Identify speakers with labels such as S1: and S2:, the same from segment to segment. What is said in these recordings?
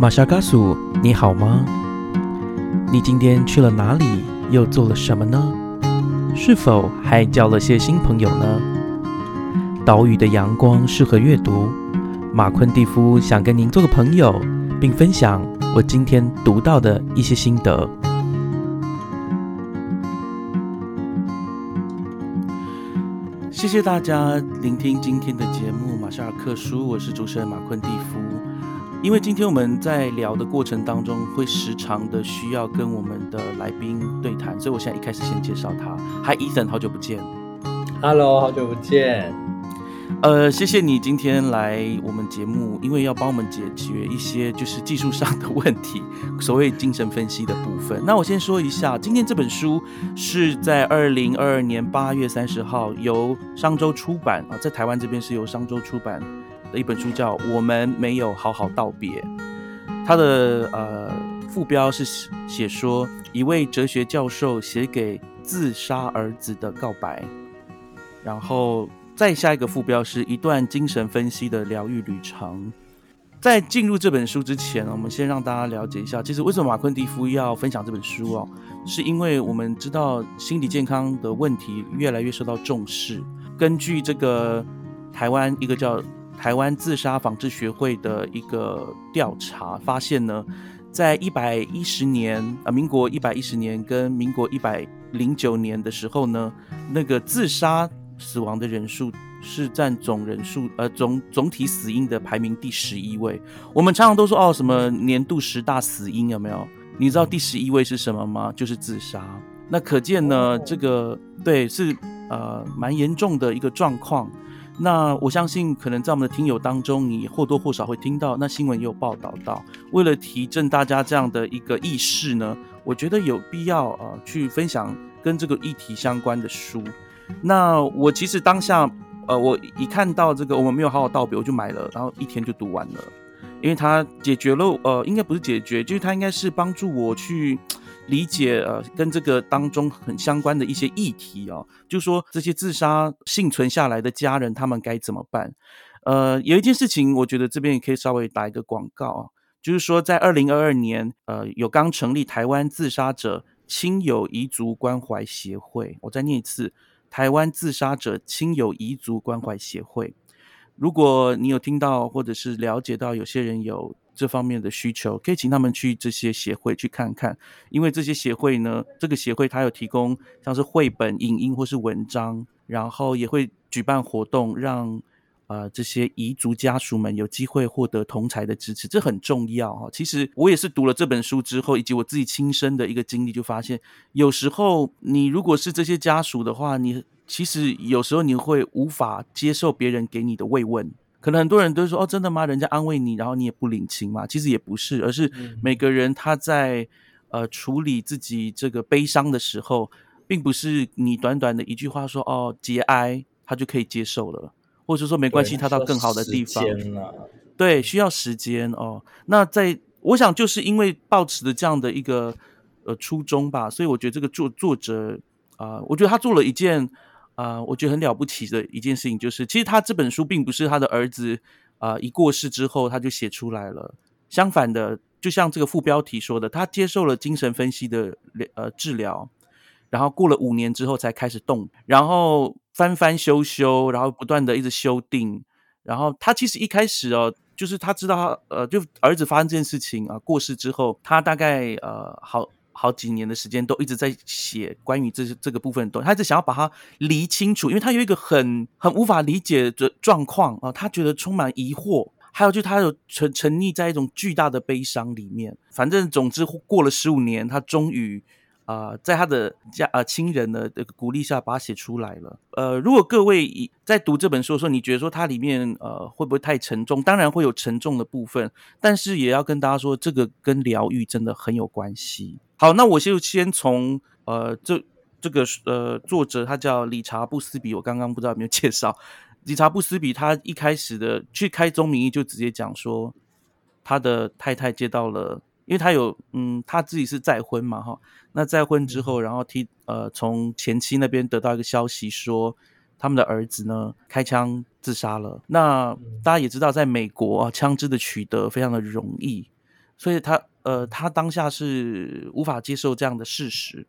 S1: 马夏嘎苏，你好吗？你今天去了哪里？又做了什么呢？是否还交了些新朋友呢？岛屿的阳光适合阅读。马昆蒂夫想跟您做个朋友，并分享我今天读到的一些心得。谢谢大家聆听今天的节目《马夏尔克书》，我是主持人马昆蒂夫。因为今天我们在聊的过程当中，会时常的需要跟我们的来宾对谈，所以我现在一开始先介绍他。嗨，Ethan，好久不见。
S2: Hello，好久不见。
S1: 呃，谢谢你今天来我们节目，因为要帮我们解决一些就是技术上的问题，所谓精神分析的部分。那我先说一下，今天这本书是在二零二二年八月三十号由商周出版啊，在台湾这边是由商周出版的一本书，叫《我们没有好好道别》。它的呃副标是写说一位哲学教授写给自杀儿子的告白，然后。再下一个副标是一段精神分析的疗愈旅程。在进入这本书之前，我们先让大家了解一下，其实为什么马昆蒂夫要分享这本书哦，是因为我们知道心理健康的问题越来越受到重视。根据这个台湾一个叫台湾自杀防治学会的一个调查发现呢，在一百一十年啊，民国一百一十年跟民国一百零九年的时候呢，那个自杀。死亡的人数是占总人数，呃，总总体死因的排名第十一位。我们常常都说哦，什么年度十大死因有没有？你知道第十一位是什么吗？就是自杀。那可见呢，这个对是呃蛮严重的一个状况。那我相信，可能在我们的听友当中，你或多或少会听到，那新闻也有报道到。为了提振大家这样的一个意识呢，我觉得有必要呃去分享跟这个议题相关的书。那我其实当下，呃，我一看到这个我们没有好好道别，我就买了，然后一天就读完了，因为它解决了，呃，应该不是解决，就是它应该是帮助我去理解，呃，跟这个当中很相关的一些议题哦，就说这些自杀幸存下来的家人他们该怎么办？呃，有一件事情，我觉得这边也可以稍微打一个广告啊，就是说在二零二二年，呃，有刚成立台湾自杀者亲友遗族关怀协会，我再念一次。台湾自杀者亲友遗族关怀协会，如果你有听到或者是了解到有些人有这方面的需求，可以请他们去这些协会去看看，因为这些协会呢，这个协会它有提供像是绘本、影音或是文章，然后也会举办活动，让呃这些彝族家属们有机会获得同才的支持，这很重要哈。其实我也是读了这本书之后，以及我自己亲身的一个经历，就发现有时候你如果是这些家属的话，你其实有时候你会无法接受别人给你的慰问，可能很多人都说哦，真的吗？人家安慰你，然后你也不领情嘛？其实也不是，而是每个人他在呃处理自己这个悲伤的时候，并不是你短短的一句话说哦节哀，他就可以接受了。或者说没关系，他到更好的地方，对，需要时间哦。那在我想，就是因为抱持的这样的一个呃初衷吧，所以我觉得这个作作者啊、呃，我觉得他做了一件啊、呃，我觉得很了不起的一件事情，就是其实他这本书并不是他的儿子啊、一过世之后他就写出来了，相反的，就像这个副标题说的，他接受了精神分析的呃治疗。然后过了五年之后才开始动，然后翻翻修修，然后不断的一直修订。然后他其实一开始哦，就是他知道他呃，就儿子发生这件事情啊，过世之后，他大概呃好好几年的时间都一直在写关于这这个部分的东西，他一直想要把它理清楚，因为他有一个很很无法理解的状况啊，他觉得充满疑惑。还有，就他有沉沉溺在一种巨大的悲伤里面。反正总之过了十五年，他终于。啊、在他的家啊亲人的这个鼓励下，把它写出来了。呃，如果各位在读这本书的时候，你觉得说它里面呃会不会太沉重？当然会有沉重的部分，但是也要跟大家说，这个跟疗愈真的很有关系。好，那我就先从呃这这个呃作者他叫理查布斯比，我刚刚不知道有没有介绍。理查布斯比他一开始的去开宗明义就直接讲说，他的太太接到了。因为他有，嗯，他自己是再婚嘛，哈，那再婚之后，然后替呃从前妻那边得到一个消息说，他们的儿子呢开枪自杀了。那大家也知道，在美国啊，枪支的取得非常的容易，所以他呃，他当下是无法接受这样的事实。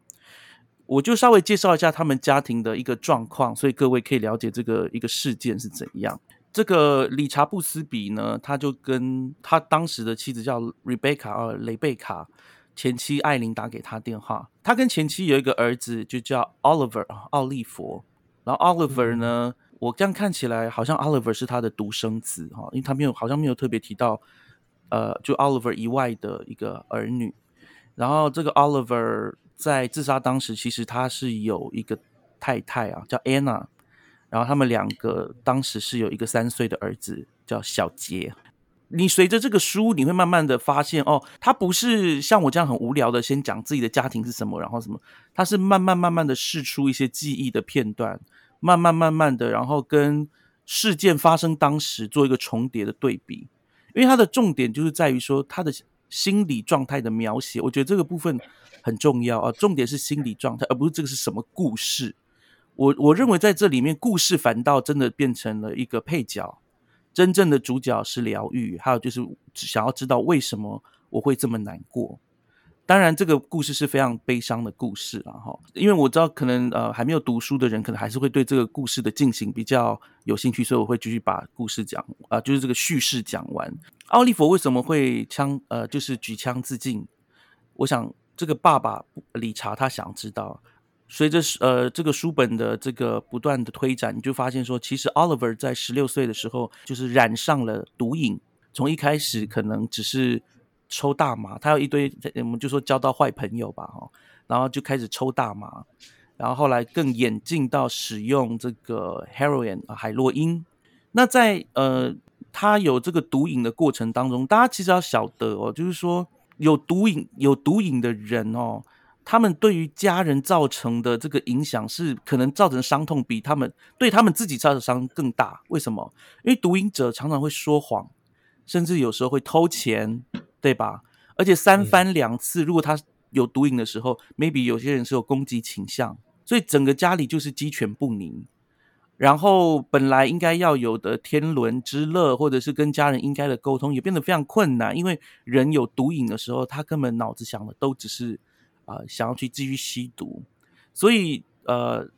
S1: 我就稍微介绍一下他们家庭的一个状况，所以各位可以了解这个一个事件是怎样。这个理查布斯比呢，他就跟他当时的妻子叫 Rebecca 啊，雷贝卡前妻艾琳打给他电话。他跟前妻有一个儿子，就叫 Oliver 奥利佛。然后 Oliver 呢，我这样看起来好像 Oliver 是他的独生子哈，因为他没有好像没有特别提到。呃，就 Oliver 以外的一个儿女，然后这个 Oliver 在自杀当时，其实他是有一个太太啊，叫 Anna，然后他们两个当时是有一个三岁的儿子叫小杰。你随着这个书，你会慢慢的发现，哦，他不是像我这样很无聊的先讲自己的家庭是什么，然后什么，他是慢慢慢慢的试出一些记忆的片段，慢慢慢慢的，然后跟事件发生当时做一个重叠的对比。因为它的重点就是在于说他的心理状态的描写，我觉得这个部分很重要啊。重点是心理状态，而不是这个是什么故事。我我认为在这里面，故事反倒真的变成了一个配角，真正的主角是疗愈，还有就是想要知道为什么我会这么难过。当然，这个故事是非常悲伤的故事了哈，因为我知道可能呃还没有读书的人，可能还是会对这个故事的进行比较有兴趣，所以我会继续把故事讲啊，就是这个叙事讲完。奥利弗为什么会枪呃就是举枪自尽？我想这个爸爸理查他想知道。随着呃这个书本的这个不断的推展，你就发现说，其实 Oliver 在十六岁的时候就是染上了毒瘾，从一开始可能只是。抽大麻，他有一堆，我们就说交到坏朋友吧，哈，然后就开始抽大麻，然后后来更演进到使用这个 heroin 海洛因。那在呃他有这个毒瘾的过程当中，大家其实要晓得哦，就是说有毒瘾有毒瘾的人哦，他们对于家人造成的这个影响是可能造成伤痛比他们对他们自己造成伤更大。为什么？因为毒瘾者常常会说谎，甚至有时候会偷钱。对吧？而且三番两次，如果他有毒瘾的时候，maybe 有些人是有攻击倾向，所以整个家里就是鸡犬不宁。然后本来应该要有的天伦之乐，或者是跟家人应该的沟通，也变得非常困难。因为人有毒瘾的时候，他根本脑子想的都只是啊，想要去继续吸毒。所以呃，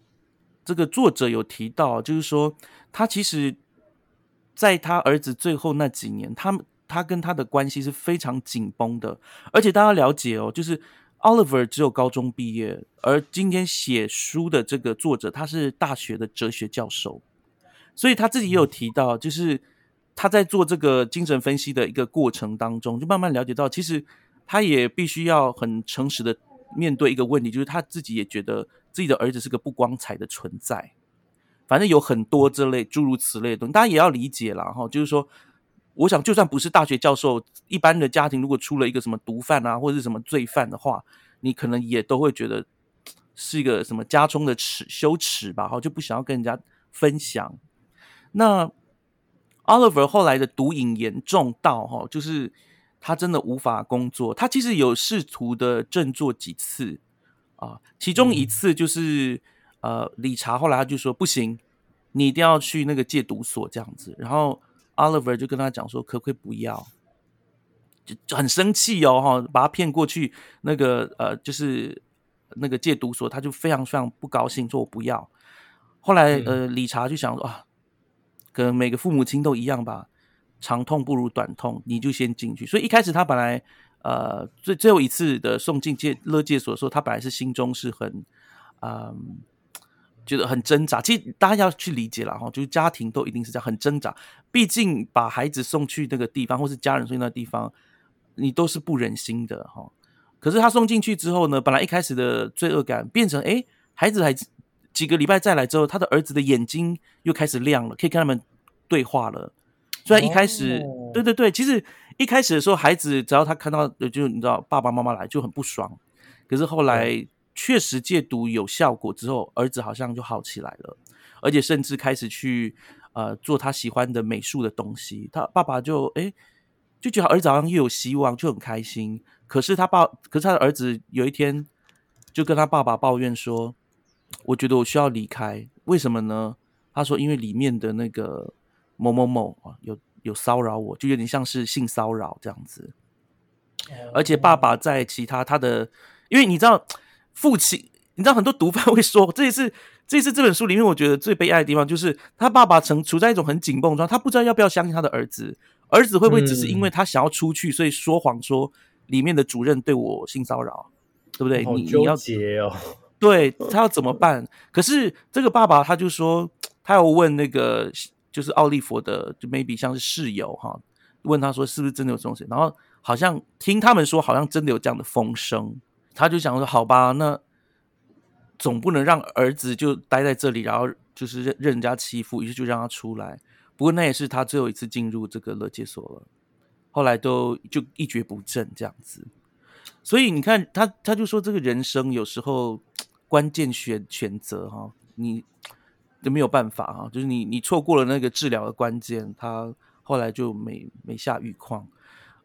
S1: 这个作者有提到，就是说他其实在他儿子最后那几年，他们。他跟他的关系是非常紧绷的，而且大家了解哦，就是 Oliver 只有高中毕业，而今天写书的这个作者他是大学的哲学教授，所以他自己也有提到，就是他在做这个精神分析的一个过程当中，就慢慢了解到，其实他也必须要很诚实的面对一个问题，就是他自己也觉得自己的儿子是个不光彩的存在，反正有很多这类诸如此类的东西，大家也要理解了哈，就是说。我想，就算不是大学教授，一般的家庭如果出了一个什么毒贩啊，或者是什么罪犯的话，你可能也都会觉得是一个什么家中的耻羞耻吧，哈，就不想要跟人家分享。那 Oliver 后来的毒瘾严重到哈，就是他真的无法工作。他其实有试图的振作几次啊，其中一次就是呃，理查后来他就说不行，你一定要去那个戒毒所这样子，然后。Oliver 就跟他讲说：“可不可以不要？”就就很生气哦，哈，把他骗过去那个呃，就是那个戒毒所，他就非常非常不高兴，说我不要。后来呃，理查就想说啊，跟每个父母亲都一样吧，长痛不如短痛，你就先进去。所以一开始他本来呃，最最后一次的送进戒乐戒所的时候，他本来是心中是很嗯。觉得很挣扎，其实大家要去理解了哈，就是家庭都一定是这样很挣扎。毕竟把孩子送去那个地方，或是家人送去那个地方，你都是不忍心的哈。可是他送进去之后呢，本来一开始的罪恶感变成，哎，孩子还几个礼拜再来之后，他的儿子的眼睛又开始亮了，可以跟他们对话了。虽然一开始，对对对，其实一开始的时候，孩子只要他看到，就你知道爸爸妈妈来就很不爽。可是后来。确实戒毒有效果之后，儿子好像就好起来了，而且甚至开始去呃做他喜欢的美术的东西。他爸爸就哎就觉得儿子好像又有希望，就很开心。可是他爸，可是他的儿子有一天就跟他爸爸抱怨说：“我觉得我需要离开，为什么呢？”他说：“因为里面的那个某某某啊，有有骚扰我，就有点像是性骚扰这样子。”而且爸爸在其他他的，因为你知道父亲，你知道很多毒贩会说，这也是这也是这本书里面我觉得最悲哀的地方，就是他爸爸曾处在一种很紧绷状态，他不知道要不要相信他的儿子，儿子会不会只是因为他想要出去，所以说谎说里面的主任对我性骚扰，对不对？你你要
S2: 结哦，
S1: 对他要怎么办？可是这个爸爸他就说，他要问那个就是奥利佛的，就 maybe 像是室友哈，问他说是不是真的有这种事，然后。好像听他们说，好像真的有这样的风声，他就想说：“好吧，那总不能让儿子就待在这里，然后就是任任人家欺负，于是就让他出来。不过那也是他最后一次进入这个乐界所了，后来都就一蹶不振这样子。所以你看，他他就说，这个人生有时候关键选选择哈，你就没有办法哈，就是你你错过了那个治疗的关键，他后来就没没下狱况。”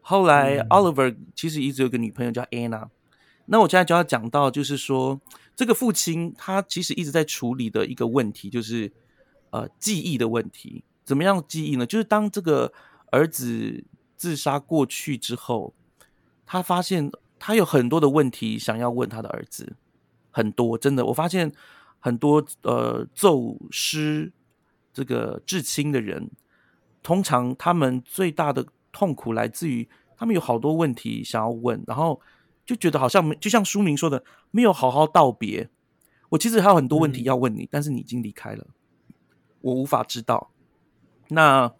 S1: 后来，Oliver 其实一直有个女朋友叫 Anna。那我现在就要讲到，就是说这个父亲他其实一直在处理的一个问题，就是呃记忆的问题。怎么样记忆呢？就是当这个儿子自杀过去之后，他发现他有很多的问题想要问他的儿子，很多真的，我发现很多呃奏诗这个至亲的人，通常他们最大的。痛苦来自于他们有好多问题想要问，然后就觉得好像没，就像书名说的，没有好好道别。我其实还有很多问题要问你，但是你已经离开了，我无法知道。那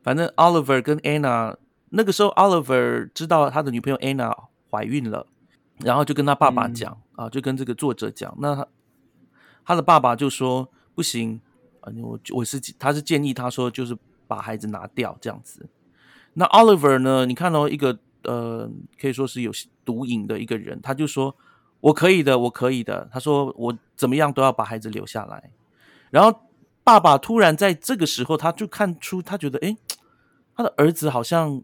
S1: 反正 Oliver 跟 Anna 那个时候，Oliver 知道他的女朋友 Anna 怀孕了，然后就跟他爸爸讲啊，就跟这个作者讲。那他他的爸爸就说不行啊，我我是他是建议他说就是把孩子拿掉这样子。那 Oliver 呢？你看到一个呃，可以说是有毒瘾的一个人，他就说：“我可以的，我可以的。”他说：“我怎么样都要把孩子留下来。”然后爸爸突然在这个时候，他就看出他觉得，哎，他的儿子好像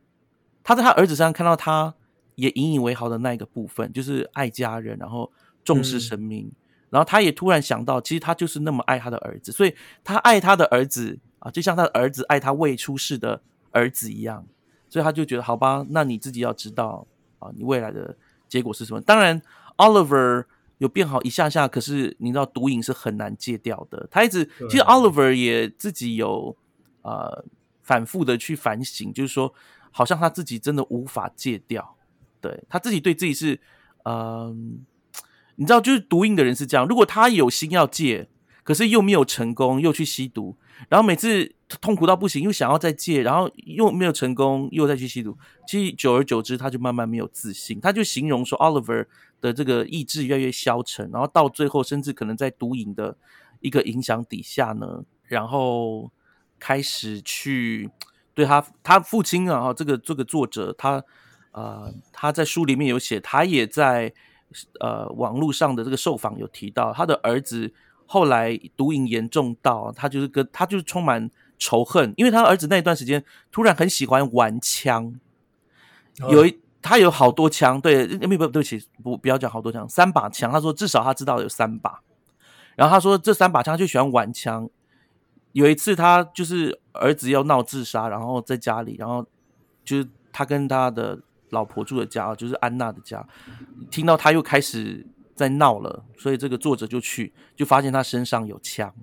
S1: 他在他儿子身上看到他也引以为豪的那一个部分，就是爱家人，然后重视生命。然后他也突然想到，其实他就是那么爱他的儿子，所以他爱他的儿子啊，就像他的儿子爱他未出世的儿子一样。所以他就觉得好吧，那你自己要知道啊，你未来的结果是什么？当然，Oliver 有变好一下下，可是你知道毒瘾是很难戒掉的。他一直其实 Oliver 也自己有呃反复的去反省，就是说好像他自己真的无法戒掉。对他自己对自己是嗯，你知道，就是毒瘾的人是这样，如果他有心要戒，可是又没有成功，又去吸毒。然后每次痛苦到不行，又想要再戒，然后又没有成功，又再去吸毒。其实久而久之，他就慢慢没有自信。他就形容说，Oliver 的这个意志越来越消沉，然后到最后，甚至可能在毒瘾的一个影响底下呢，然后开始去对他他父亲啊，这个这个作者他呃他在书里面有写，他也在呃网络上的这个受访有提到他的儿子。后来毒瘾严重到他就是跟他就是充满仇恨，因为他儿子那一段时间突然很喜欢玩枪，有一他有好多枪，对，不不对不起，不不要讲好多枪，三把枪。他说至少他知道有三把，然后他说这三把枪就喜欢玩枪。有一次他就是儿子要闹自杀，然后在家里，然后就是他跟他的老婆住的家，就是安娜的家，听到他又开始。在闹了，所以这个作者就去，就发现他身上有枪，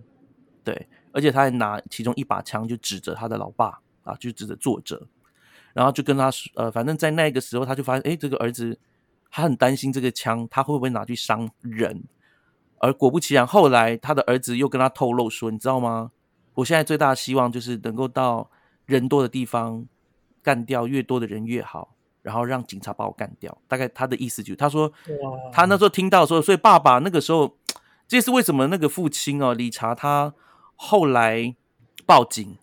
S1: 对，而且他还拿其中一把枪就指着他的老爸啊，就指着作者，然后就跟他说，呃，反正在那个时候他就发现，哎，这个儿子他很担心这个枪他会不会拿去伤人，而果不其然，后来他的儿子又跟他透露说，你知道吗？我现在最大的希望就是能够到人多的地方干掉越多的人越好。然后让警察把我干掉，大概他的意思就是，他说，他那时候听到说，所以爸爸那个时候，这是为什么那个父亲哦，理查他后来报警，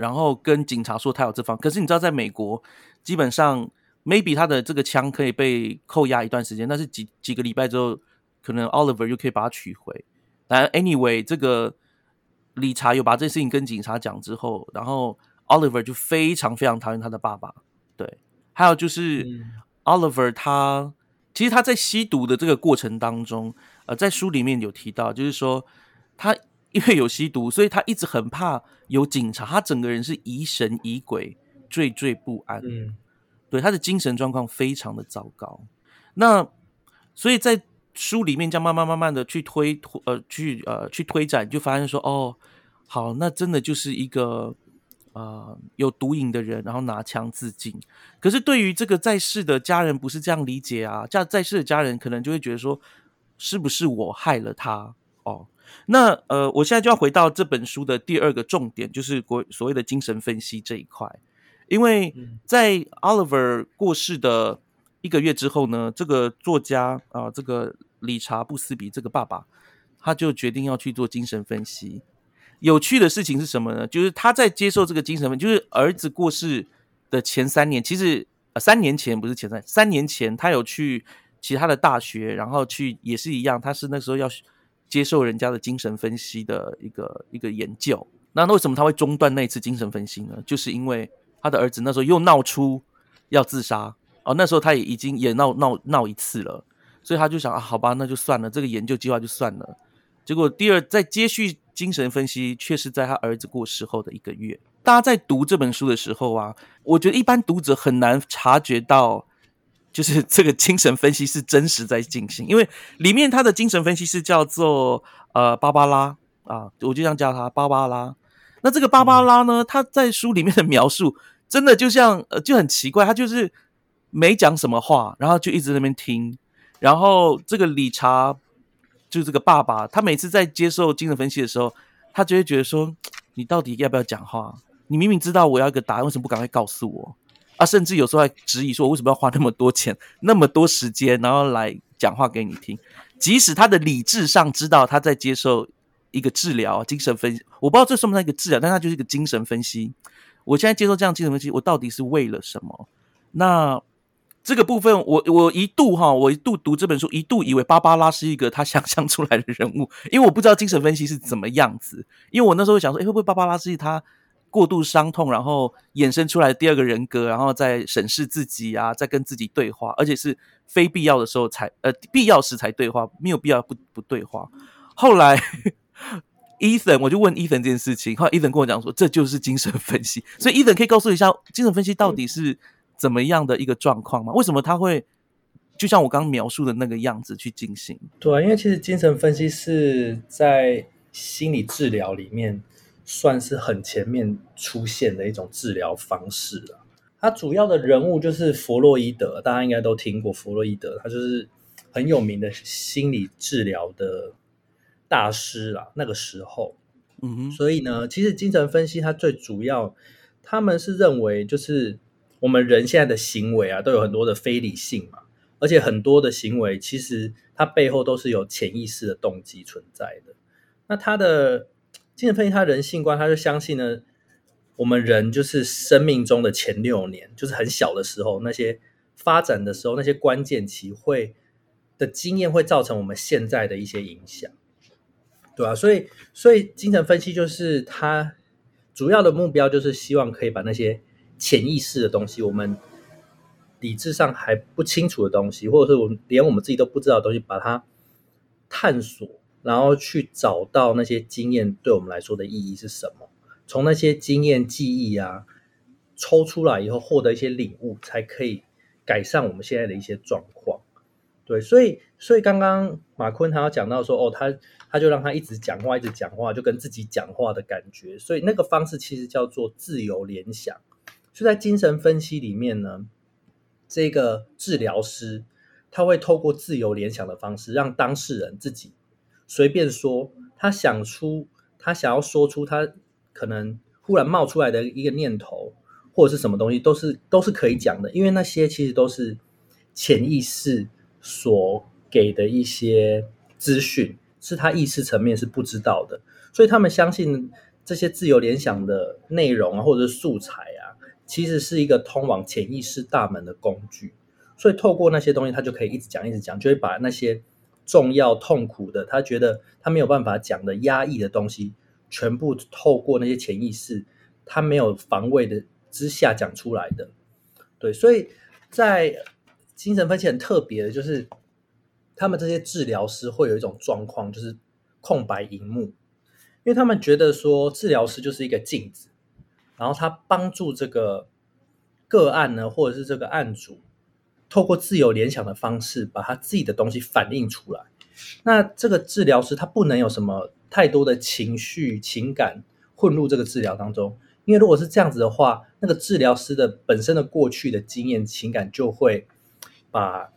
S1: 然后跟警察说他有这方，可是你知道，在美国基本上，maybe 他的这个枪可以被扣押一段时间，但是几几个礼拜之后，可能 Oliver 又可以把它取回。但 anyway，这个理查又把这事情跟警察讲之后，然后 Oliver 就非常非常讨厌他的爸爸，对。还有就是，Oliver 他其实他在吸毒的这个过程当中，呃，在书里面有提到，就是说他因为有吸毒，所以他一直很怕有警察，他整个人是疑神疑鬼、惴惴不安。嗯，对他的精神状况非常的糟糕。那所以在书里面，这样慢慢慢慢的去推呃去呃去推展，就发现说哦，好，那真的就是一个呃有毒瘾的人，然后拿枪自尽。可是对于这个在世的家人，不是这样理解啊。在在世的家人可能就会觉得说，是不是我害了他？哦，那呃，我现在就要回到这本书的第二个重点，就是国所谓的精神分析这一块。因为在 Oliver 过世的一个月之后呢，这个作家啊，这个理查布斯比这个爸爸，他就决定要去做精神分析。有趣的事情是什么呢？就是他在接受这个精神分，就是儿子过世的前三年，其实呃三年前不是前三，三年前他有去其他的大学，然后去也是一样，他是那时候要。接受人家的精神分析的一个一个研究，那为什么他会中断那次精神分析呢？就是因为他的儿子那时候又闹出要自杀哦，那时候他也已经也闹闹闹一次了，所以他就想啊，好吧，那就算了，这个研究计划就算了。结果第二在接续精神分析，却是在他儿子过世后的一个月。大家在读这本书的时候啊，我觉得一般读者很难察觉到。就是这个精神分析是真实在进行，因为里面他的精神分析是叫做呃芭芭拉啊，我就这样叫他芭芭拉。那这个芭芭拉呢，他在书里面的描述真的就像呃就很奇怪，他就是没讲什么话，然后就一直在那边听。然后这个理查就这个爸爸，他每次在接受精神分析的时候，他就会觉得说：你到底要不要讲话？你明明知道我要一个答案，为什么不赶快告诉我？啊，甚至有时候还质疑说，我为什么要花那么多钱、那么多时间，然后来讲话给你听？即使他的理智上知道他在接受一个治疗、精神分析，我不知道这算不算一个治疗，但他就是一个精神分析。我现在接受这样精神分析，我到底是为了什么？那这个部分，我我一度哈，我一度读这本书，一度以为芭芭拉是一个他想象出来的人物，因为我不知道精神分析是怎么样子。因为我那时候想说，哎，会不会芭芭拉是他？过度伤痛，然后衍生出来的第二个人格，然后再审视自己啊，再跟自己对话，而且是非必要的时候才呃必要时才对话，没有必要不不对话。后来，Ethan 我就问 Ethan 这件事情，后来 Ethan 跟我讲说，这就是精神分析。所以 Ethan 可以告诉一下，精神分析到底是怎么样的一个状况吗？为什么他会就像我刚刚描述的那个样子去进行？
S2: 对，因为其实精神分析是在心理治疗里面。算是很前面出现的一种治疗方式了。他主要的人物就是弗洛伊德，大家应该都听过弗洛伊德，他就是很有名的心理治疗的大师啦。那个时候，嗯哼，所以呢，其实精神分析它最主要，他们是认为就是我们人现在的行为啊，都有很多的非理性嘛，而且很多的行为其实它背后都是有潜意识的动机存在的。那他的。精神分析，他人性观，他就相信呢，我们人就是生命中的前六年，就是很小的时候，那些发展的时候，那些关键期会的经验会造成我们现在的一些影响，对吧？所以，所以精神分析就是他主要的目标，就是希望可以把那些潜意识的东西，我们理智上还不清楚的东西，或者是我们连我们自己都不知道的东西，把它探索。然后去找到那些经验对我们来说的意义是什么？从那些经验记忆啊抽出来以后，获得一些领悟，才可以改善我们现在的一些状况。对，所以所以刚刚马坤他要讲到说，哦，他他就让他一直讲话，一直讲话，就跟自己讲话的感觉。所以那个方式其实叫做自由联想。就在精神分析里面呢，这个治疗师他会透过自由联想的方式，让当事人自己。随便说，他想出，他想要说出他可能忽然冒出来的一个念头，或者是什么东西，都是都是可以讲的，因为那些其实都是潜意识所给的一些资讯，是他意识层面是不知道的，所以他们相信这些自由联想的内容啊，或者是素材，其实是一个通往潜意识大门的工具，所以透过那些东西，他就可以一直讲，一直讲，就会把那些。重要痛苦的，他觉得他没有办法讲的压抑的东西，全部透过那些潜意识，他没有防卫的之下讲出来的。对，所以在精神分析很特别的，就是他们这些治疗师会有一种状况，就是空白荧幕，因为他们觉得说治疗师就是一个镜子，然后他帮助这个个案呢，或者是这个案主，透过自由联想的方式，把他自己的东西反映出来。那这个治疗师他不能有什么太多的情绪情感混入这个治疗当中，因为如果是这样子的话，那个治疗师的本身的过去的经验情感就会把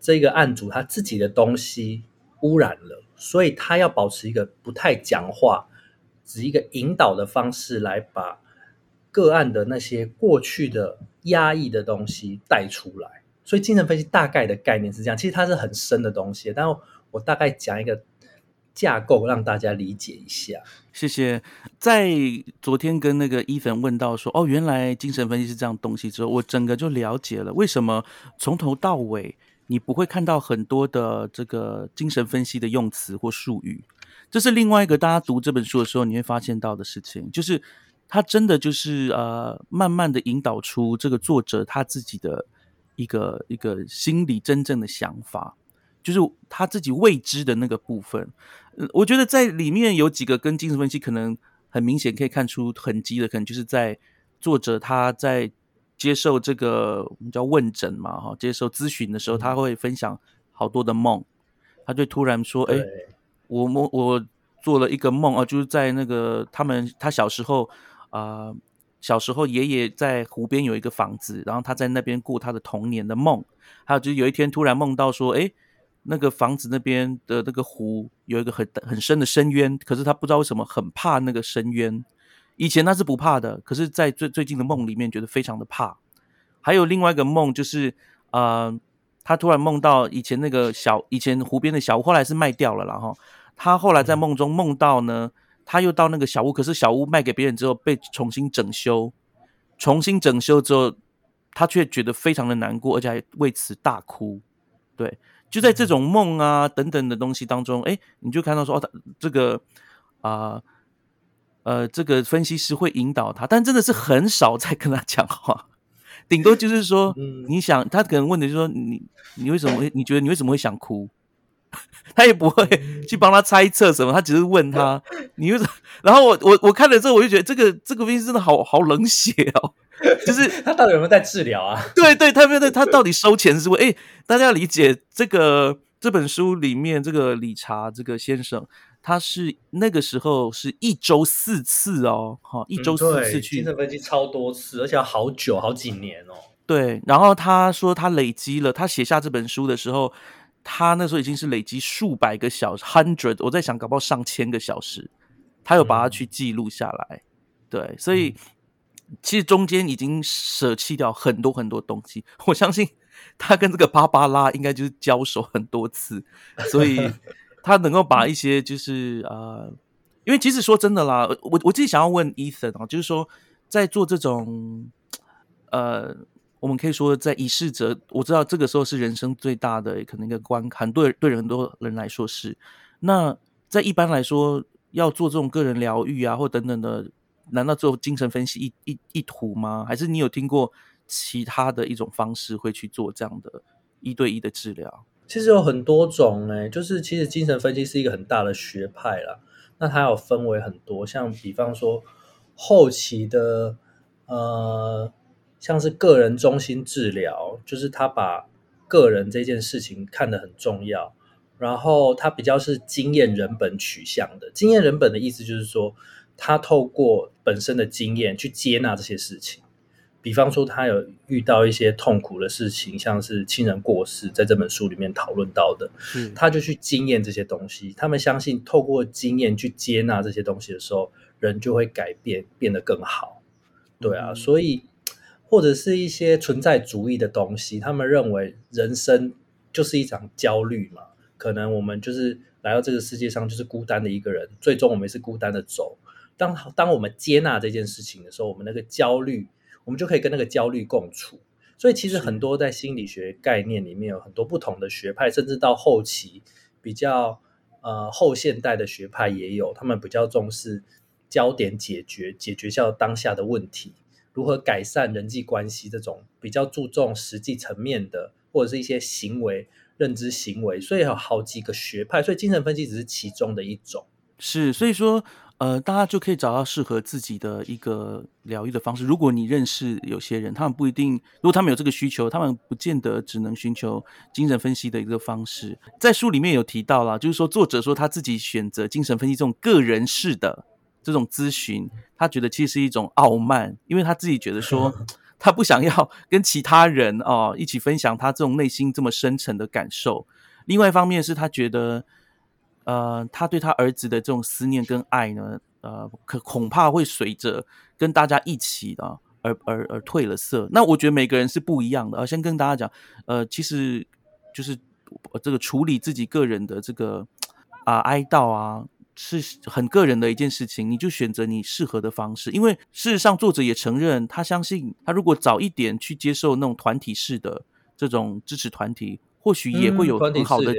S2: 这个案主他自己的东西污染了，所以他要保持一个不太讲话，只一个引导的方式来把个案的那些过去的压抑的东西带出来。所以精神分析大概的概念是这样，其实它是很深的东西，但我大概讲一个架构，让大家理解一下。
S1: 谢谢。在昨天跟那个伊粉问到说，哦，原来精神分析是这样东西之后，我整个就了解了为什么从头到尾你不会看到很多的这个精神分析的用词或术语。这是另外一个大家读这本书的时候你会发现到的事情，就是他真的就是呃，慢慢的引导出这个作者他自己的。一个一个心里真正的想法，就是他自己未知的那个部分。我觉得在里面有几个跟精神分析可能很明显可以看出痕迹的，可能就是在作者他在接受这个我们叫问诊嘛，哈，接受咨询的时候，他会分享好多的梦，他就突然说：“哎，我梦我做了一个梦啊，就是在那个他们他小时候啊。”小时候，爷爷在湖边有一个房子，然后他在那边过他的童年的梦。还有就是有一天突然梦到说，哎，那个房子那边的那个湖有一个很很深的深渊，可是他不知道为什么很怕那个深渊。以前他是不怕的，可是在最最近的梦里面觉得非常的怕。还有另外一个梦就是，呃，他突然梦到以前那个小以前湖边的小屋，后来是卖掉了，然后他后来在梦中梦到呢。他又到那个小屋，可是小屋卖给别人之后被重新整修，重新整修之后，他却觉得非常的难过，而且还为此大哭。对，就在这种梦啊等等的东西当中，哎，你就看到说，哦，他这个啊，呃，这个分析师会引导他，但真的是很少在跟他讲话，顶多就是说，你想，他可能问的就是说，你你为什么会？你觉得你为什么会想哭？他也不会去帮他猜测什么，他只是问他，你为什么？然后我我我看了之后，我就觉得这个这个分析真的好好冷血哦，就是
S2: 他到底有没有在治疗啊？
S1: 对对，他没有，他到底收钱是为？哎，大家要理解这个这本书里面这个理查这个先生，他是那个时候是一周四次哦，哈，一周四次去
S2: 精神分析超多次，而且要好久好几年哦。
S1: 对，然后他说他累积了，他写下这本书的时候。他那时候已经是累积数百个小时，hundred，我在想，搞不好上千个小时，他有把它去记录下来。对，所以其实中间已经舍弃掉很多很多东西。我相信他跟这个芭芭拉应该就是交手很多次，所以他能够把一些就是呃，因为其实说真的啦，我我自己想要问 Ethan 啊，就是说在做这种呃。我们可以说，在仪式者，我知道这个时候是人生最大的可能一个关卡，对对很多人来说是。那在一般来说，要做这种个人疗愈啊，或等等的，难道做精神分析一一一图吗？还是你有听过其他的一种方式会去做这样的一对一的治疗？
S2: 其实有很多种诶，就是其实精神分析是一个很大的学派啦。那它有分为很多，像比方说后期的呃。像是个人中心治疗，就是他把个人这件事情看得很重要，然后他比较是经验人本取向的。经验人本的意思就是说，他透过本身的经验去接纳这些事情。比方说，他有遇到一些痛苦的事情，像是亲人过世，在这本书里面讨论到的，他就去经验这些东西。他们相信，透过经验去接纳这些东西的时候，人就会改变，变得更好。对啊，所以。或者是一些存在主义的东西，他们认为人生就是一场焦虑嘛？可能我们就是来到这个世界上就是孤单的一个人，最终我们是孤单的走。当当我们接纳这件事情的时候，我们那个焦虑，我们就可以跟那个焦虑共处。所以其实很多在心理学概念里面有很多不同的学派，甚至到后期比较呃后现代的学派也有，他们比较重视焦点解决，解决掉当下的问题。如何改善人际关系？这种比较注重实际层面的，或者是一些行为、认知行为，所以有好几个学派。所以精神分析只是其中的一种。
S1: 是，所以说。呃，大家就可以找到适合自己的一个疗愈的方式。如果你认识有些人，他们不一定，如果他们有这个需求，他们不见得只能寻求精神分析的一个方式。在书里面有提到啦，就是说作者说他自己选择精神分析这种个人式的这种咨询，他觉得其实是一种傲慢，因为他自己觉得说他不想要跟其他人哦一起分享他这种内心这么深沉的感受。另外一方面是他觉得。呃，他对他儿子的这种思念跟爱呢，呃，可恐怕会随着跟大家一起的而而而褪了色。那我觉得每个人是不一样的。呃，先跟大家讲，呃，其实就是这个处理自己个人的这个啊哀悼啊，是很个人的一件事情。你就选择你适合的方式，因为事实上作者也承认，他相信他如果早一点去接受那种团体式的这种支持团体。或许也会有很好的，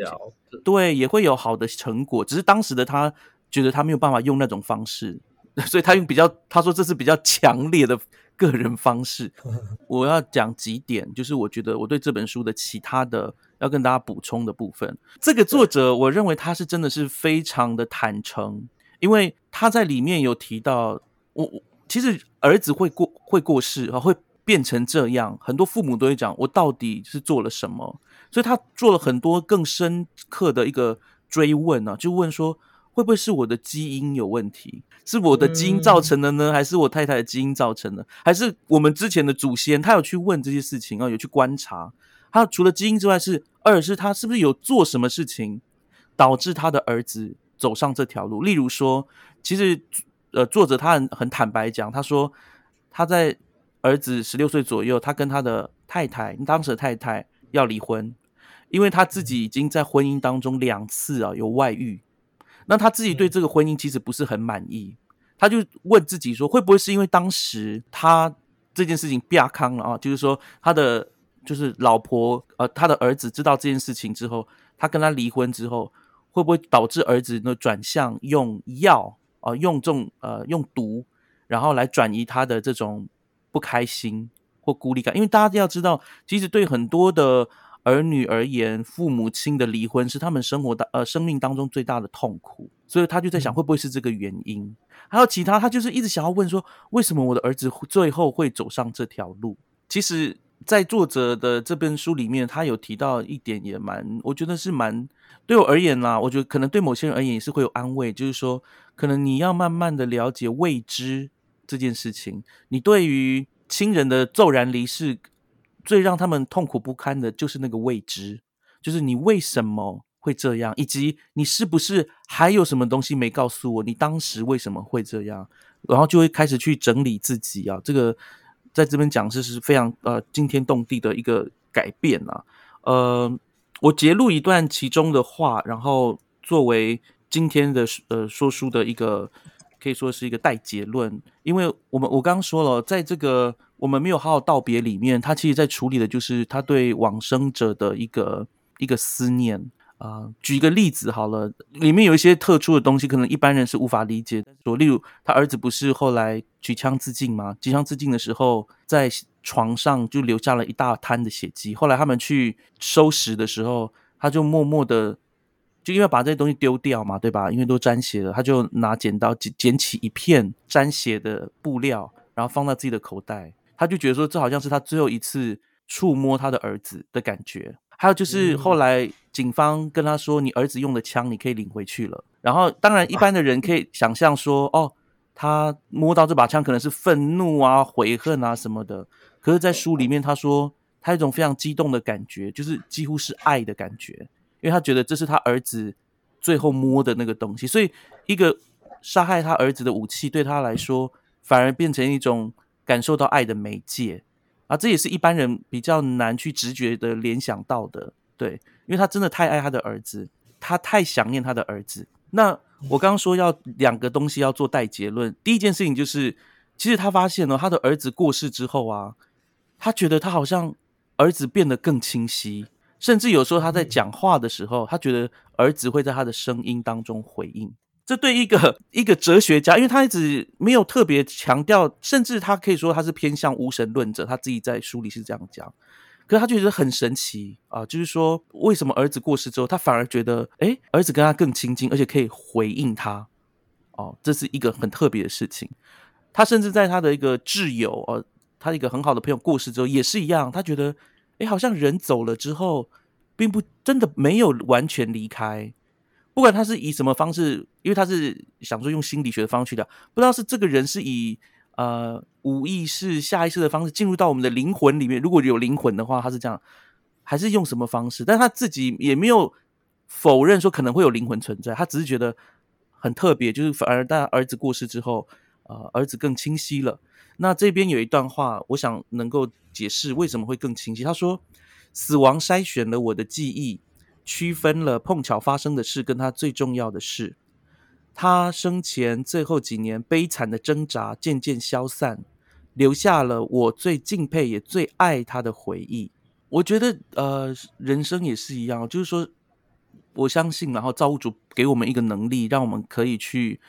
S1: 对，也会有好的成果。只是当时的他觉得他没有办法用那种方式，所以他用比较，他说这是比较强烈的个人方式。我要讲几点，就是我觉得我对这本书的其他的要跟大家补充的部分。这个作者，我认为他是真的是非常的坦诚，因为他在里面有提到，我其实儿子会过会过世啊，会变成这样，很多父母都会讲，我到底是做了什么。所以他做了很多更深刻的一个追问呢，就问说会不会是我的基因有问题？是我的基因造成的呢，还是我太太的基因造成的？还是我们之前的祖先？他有去问这些事情啊，有去观察。他除了基因之外，是二是他是不是有做什么事情导致他的儿子走上这条路？例如说，其实呃，作者他很很坦白讲，他说他在儿子十六岁左右，他跟他的太太，当时的太太要离婚。因为他自己已经在婚姻当中两次啊有外遇，那他自己对这个婚姻其实不是很满意，他就问自己说，会不会是因为当时他这件事情变康了啊？就是说他的就是老婆呃他的儿子知道这件事情之后，他跟他离婚之后，会不会导致儿子呢转向用药啊用这种呃用毒，然后来转移他的这种不开心或孤立感？因为大家要知道，其实对很多的。儿女而言，父母亲的离婚是他们生活的呃生命当中最大的痛苦，所以他就在想会不会是这个原因？还有其他，他就是一直想要问说，为什么我的儿子最后会走上这条路？其实，在作者的这本书里面，他有提到一点，也蛮我觉得是蛮对我而言啦，我觉得可能对某些人而言也是会有安慰，就是说，可能你要慢慢的了解未知这件事情，你对于亲人的骤然离世。最让他们痛苦不堪的就是那个未知，就是你为什么会这样，以及你是不是还有什么东西没告诉我？你当时为什么会这样？然后就会开始去整理自己啊。这个在这边讲是是非常呃惊天动地的一个改变啊。呃，我截录一段其中的话，然后作为今天的呃说书的一个可以说是一个待结论，因为我们我刚刚说了，在这个。我们没有好好道别，里面他其实在处理的就是他对往生者的一个一个思念啊。举一个例子好了，里面有一些特殊的东西，可能一般人是无法理解。说，例如他儿子不是后来举枪自尽吗？举枪自尽的时候，在床上就留下了一大滩的血迹。后来他们去收拾的时候，他就默默的，就因为把这些东西丢掉嘛，对吧？因为都沾血了，他就拿剪刀剪剪起一片沾血的布料，然后放到自己的口袋。他就觉得说，这好像是他最后一次触摸他的儿子的感觉。还有就是后来警方跟他说：“你儿子用的枪，你可以领回去了。”然后，当然一般的人可以想象说：“哦，他摸到这把枪可能是愤怒啊、悔恨啊什么的。”可是，在书里面他说，他有一种非常激动的感觉，就是几乎是爱的感觉，因为他觉得这是他儿子最后摸的那个东西。所以，一个杀害他儿子的武器，对他来说反而变成一种。感受到爱的媒介啊，这也是一般人比较难去直觉的联想到的，对，因为他真的太爱他的儿子，他太想念他的儿子。那我刚刚说要两个东西要做待结论，第一件事情就是，其实他发现了他的儿子过世之后啊，他觉得他好像儿子变得更清晰，甚至有时候他在讲话的时候，他觉得儿子会在他的声音当中回应。这对一个一个哲学家，因为他一直没有特别强调，甚至他可以说他是偏向无神论者，他自己在书里是这样讲。可是他觉得很神奇啊，就是说为什么儿子过世之后，他反而觉得，哎，儿子跟他更亲近，而且可以回应他，哦，这是一个很特别的事情。他甚至在他的一个挚友，呃，他一个很好的朋友过世之后，也是一样，他觉得，哎，好像人走了之后，并不真的没有完全离开。不管他是以什么方式，因为他是想说用心理学的方式去的，不知道是这个人是以呃无意识、下意识的方式进入到我们的灵魂里面。如果有灵魂的话，他是这样，还是用什么方式？但他自己也没有否认说可能会有灵魂存在，他只是觉得很特别，就是反而在儿子过世之后，呃，儿子更清晰了。那这边有一段话，我想能够解释为什么会更清晰。他说：“死亡筛选了我的记忆。”区分了碰巧发生的事跟他最重要的事。他生前最后几年悲惨的挣扎渐渐消散，留下了我最敬佩也最爱他的回忆。我觉得，呃，人生也是一样，就是说，我相信，然后造物主给我们一个能力，让我们可以去，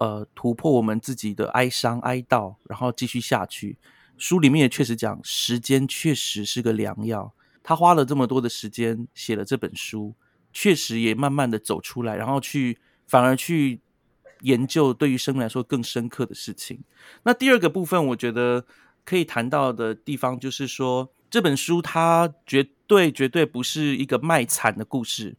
S1: 呃，突破我们自己的哀伤哀悼，然后继续下去。书里面也确实讲，时间确实是个良药。他花了这么多的时间写了这本书，确实也慢慢的走出来，然后去反而去研究对于生命来说更深刻的事情。那第二个部分，我觉得可以谈到的地方，就是说这本书它绝对绝对不是一个卖惨的故事。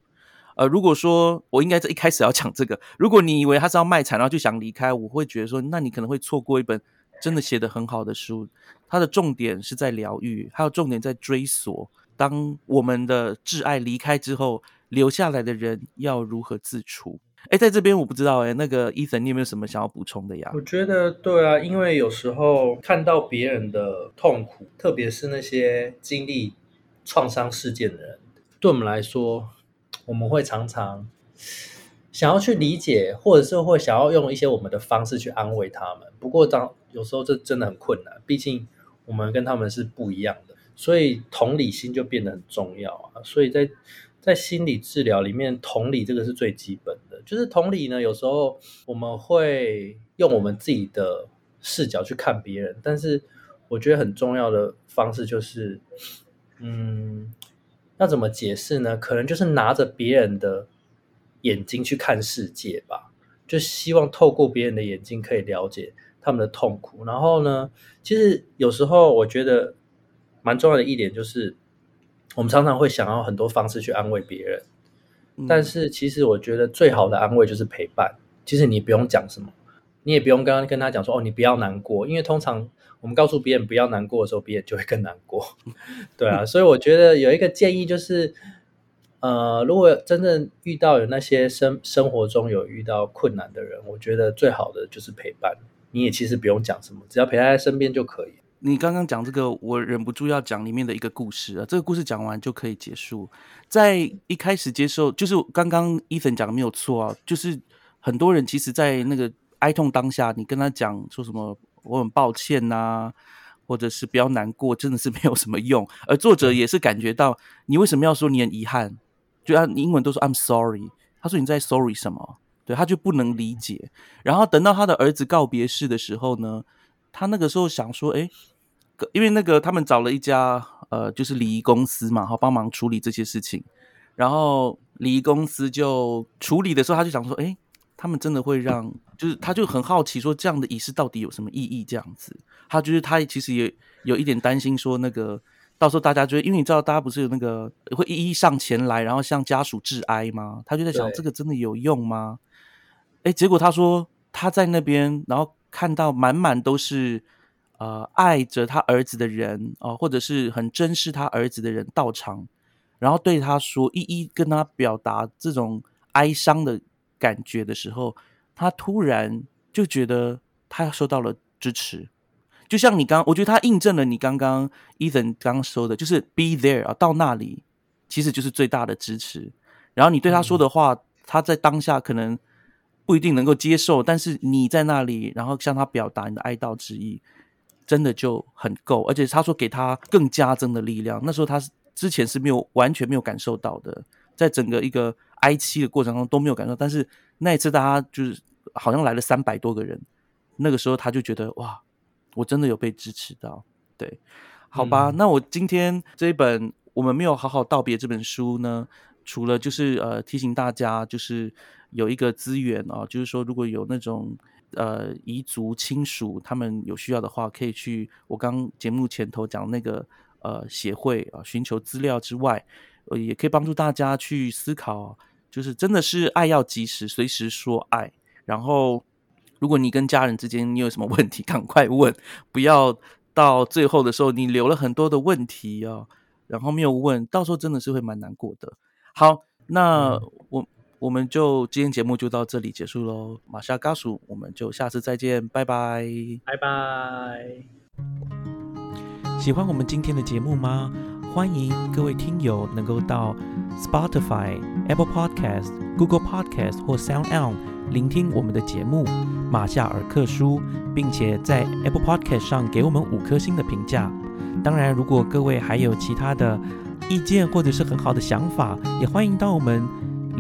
S1: 呃，如果说我应该在一开始要讲这个，如果你以为他是要卖惨，然后就想离开，我会觉得说，那你可能会错过一本真的写的很好的书。它的重点是在疗愈，还有重点在追索。当我们的挚爱离开之后，留下来的人要如何自处？哎，在这边我不知道哎，那个伊森，你有没有什么想要补充的呀？
S2: 我觉得对啊，因为有时候看到别人的痛苦，特别是那些经历创伤事件的人，对我们来说，我们会常常想要去理解，或者是会想要用一些我们的方式去安慰他们。不过，当有时候这真的很困难，毕竟我们跟他们是不一样的。所以同理心就变得很重要啊！所以在在心理治疗里面，同理这个是最基本的。就是同理呢，有时候我们会用我们自己的视角去看别人，但是我觉得很重要的方式就是，嗯，要怎么解释呢？可能就是拿着别人的眼睛去看世界吧，就希望透过别人的眼睛可以了解他们的痛苦。然后呢，其实有时候我觉得。蛮重要的一点就是，我们常常会想要很多方式去安慰别人，但是其实我觉得最好的安慰就是陪伴。其实你不用讲什么，你也不用刚刚跟他讲说哦，你不要难过，因为通常我们告诉别人不要难过的时候，别人就会更难过。对啊，所以我觉得有一个建议就是，呃，如果真正遇到有那些生生活中有遇到困难的人，我觉得最好的就是陪伴。你也其实不用讲什么，只要陪他在身边就可以。
S1: 你刚刚讲这个，我忍不住要讲里面的一个故事啊。这个故事讲完就可以结束。在一开始接受，就是刚刚伊森讲的没有错啊。就是很多人其实，在那个哀痛当下，你跟他讲说什么“我很抱歉”呐，或者是不要难过，真的是没有什么用。而作者也是感觉到，你为什么要说你很遗憾？就按英文都说 “I'm sorry”，他说你在 “sorry” 什么？对他就不能理解。然后等到他的儿子告别式的时候呢，他那个时候想说：“哎。”因为那个他们找了一家呃，就是礼仪公司嘛，哈帮忙处理这些事情。然后礼仪公司就处理的时候，他就想说：“哎，他们真的会让，就是他就很好奇，说这样的仪式到底有什么意义？这样子，他就是他其实也有一点担心，说那个到时候大家就因为你知道，大家不是有那个会一一上前来，然后向家属致哀吗？他就在想，这个真的有用吗？哎，结果他说他在那边，然后看到满满都是。呃，爱着他儿子的人啊，或者是很珍视他儿子的人到场，然后对他说，一一跟他表达这种哀伤的感觉的时候，他突然就觉得他受到了支持。就像你刚，我觉得他印证了你刚刚 Ethan 刚刚说的，就是 be there 啊，到那里其实就是最大的支持。然后你对他说的话，他在当下可能不一定能够接受，但是你在那里，然后向他表达你的哀悼之意。真的就很够，而且他说给他更加增的力量。那时候他之前是没有完全没有感受到的，在整个一个哀戚的过程中都没有感受。但是那一次大家就是好像来了三百多个人，那个时候他就觉得哇，我真的有被支持到。对，好吧，那我今天这一本我们没有好好道别这本书呢，除了就是呃提醒大家，就是有一个资源啊，就是说如果有那种呃彝族亲属他们有需要的话，可以去我刚节目前头讲那个呃协会啊寻求资料之外，呃也可以帮助大家去思考，就是真的是爱要及时，随时说爱。然后如果你跟家人之间你有什么问题，赶快问，不要到最后的时候你留了很多的问题啊，然后没有问，到时候真的是会蛮难过的。好，那我我们就今天节目就到这里结束喽。马夏嘎叔，我们就下次再见，拜拜，
S2: 拜拜。
S1: 喜欢我们今天的节目吗？欢迎各位听友能够到 Spotify、Apple Podcast、Google Podcast 或 Sound On 聆听我们的节目《马夏尔克书》，并且在 Apple Podcast 上给我们五颗星的评价。当然，如果各位还有其他的，意见或者是很好的想法，也欢迎到我们